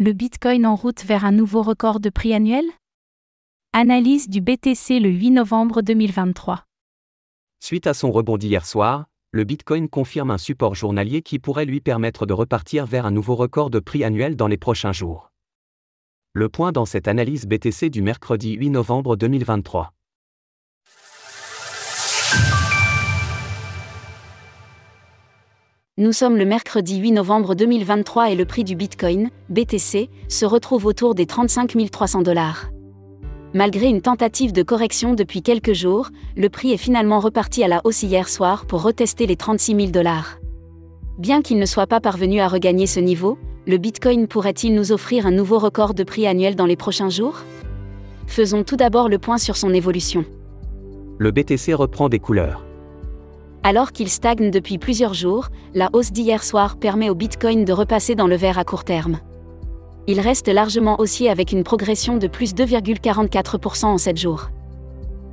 Le Bitcoin en route vers un nouveau record de prix annuel? Analyse du BTC le 8 novembre 2023. Suite à son rebond hier soir, le Bitcoin confirme un support journalier qui pourrait lui permettre de repartir vers un nouveau record de prix annuel dans les prochains jours. Le point dans cette analyse BTC du mercredi 8 novembre 2023. Nous sommes le mercredi 8 novembre 2023 et le prix du Bitcoin, BTC, se retrouve autour des 35 300 dollars. Malgré une tentative de correction depuis quelques jours, le prix est finalement reparti à la hausse hier soir pour retester les 36 000 dollars. Bien qu'il ne soit pas parvenu à regagner ce niveau, le Bitcoin pourrait-il nous offrir un nouveau record de prix annuel dans les prochains jours? Faisons tout d'abord le point sur son évolution. Le BTC reprend des couleurs. Alors qu'il stagne depuis plusieurs jours, la hausse d'hier soir permet au Bitcoin de repasser dans le vert à court terme. Il reste largement haussier avec une progression de plus 2,44% en 7 jours.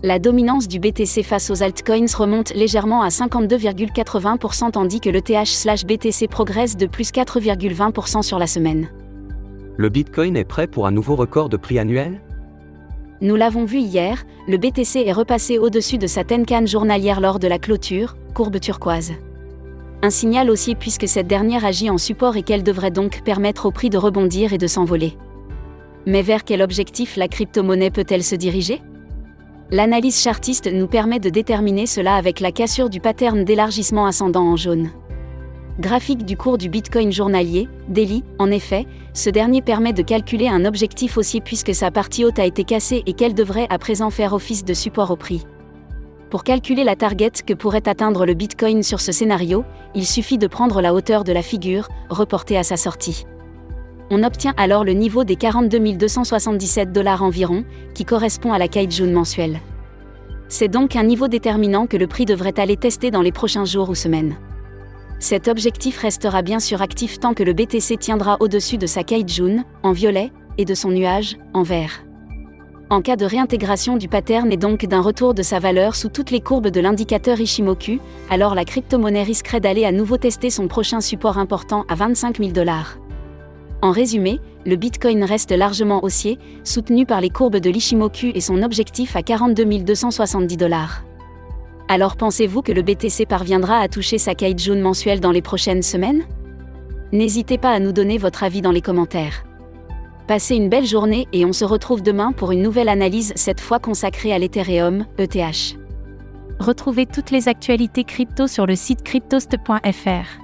La dominance du BTC face aux altcoins remonte légèrement à 52,80% tandis que le TH/BTC progresse de plus 4,20% sur la semaine. Le Bitcoin est prêt pour un nouveau record de prix annuel? Nous l'avons vu hier, le BTC est repassé au-dessus de sa Tenkan journalière lors de la clôture, courbe turquoise. Un signal aussi puisque cette dernière agit en support et qu'elle devrait donc permettre au prix de rebondir et de s'envoler. Mais vers quel objectif la crypto-monnaie peut-elle se diriger? L'analyse chartiste nous permet de déterminer cela avec la cassure du pattern d'élargissement ascendant en jaune graphique du cours du Bitcoin journalier, daily, en effet, ce dernier permet de calculer un objectif aussi puisque sa partie haute a été cassée et qu'elle devrait à présent faire office de support au prix. Pour calculer la target que pourrait atteindre le Bitcoin sur ce scénario, il suffit de prendre la hauteur de la figure, reportée à sa sortie. On obtient alors le niveau des 42 277 dollars environ, qui correspond à la Kaijun mensuelle. C'est donc un niveau déterminant que le prix devrait aller tester dans les prochains jours ou semaines. Cet objectif restera bien sûr actif tant que le BTC tiendra au-dessus de sa Kaijun, en violet, et de son nuage, en vert. En cas de réintégration du pattern et donc d'un retour de sa valeur sous toutes les courbes de l'indicateur Ishimoku, alors la crypto-monnaie risquerait d'aller à nouveau tester son prochain support important à 25 000 dollars. En résumé, le Bitcoin reste largement haussier, soutenu par les courbes de l'Ishimoku et son objectif à 42 270 dollars. Alors pensez-vous que le BTC parviendra à toucher sa jaune mensuelle dans les prochaines semaines? N'hésitez pas à nous donner votre avis dans les commentaires. Passez une belle journée et on se retrouve demain pour une nouvelle analyse, cette fois consacrée à l'Ethereum, ETH. Retrouvez toutes les actualités crypto sur le site cryptost.fr.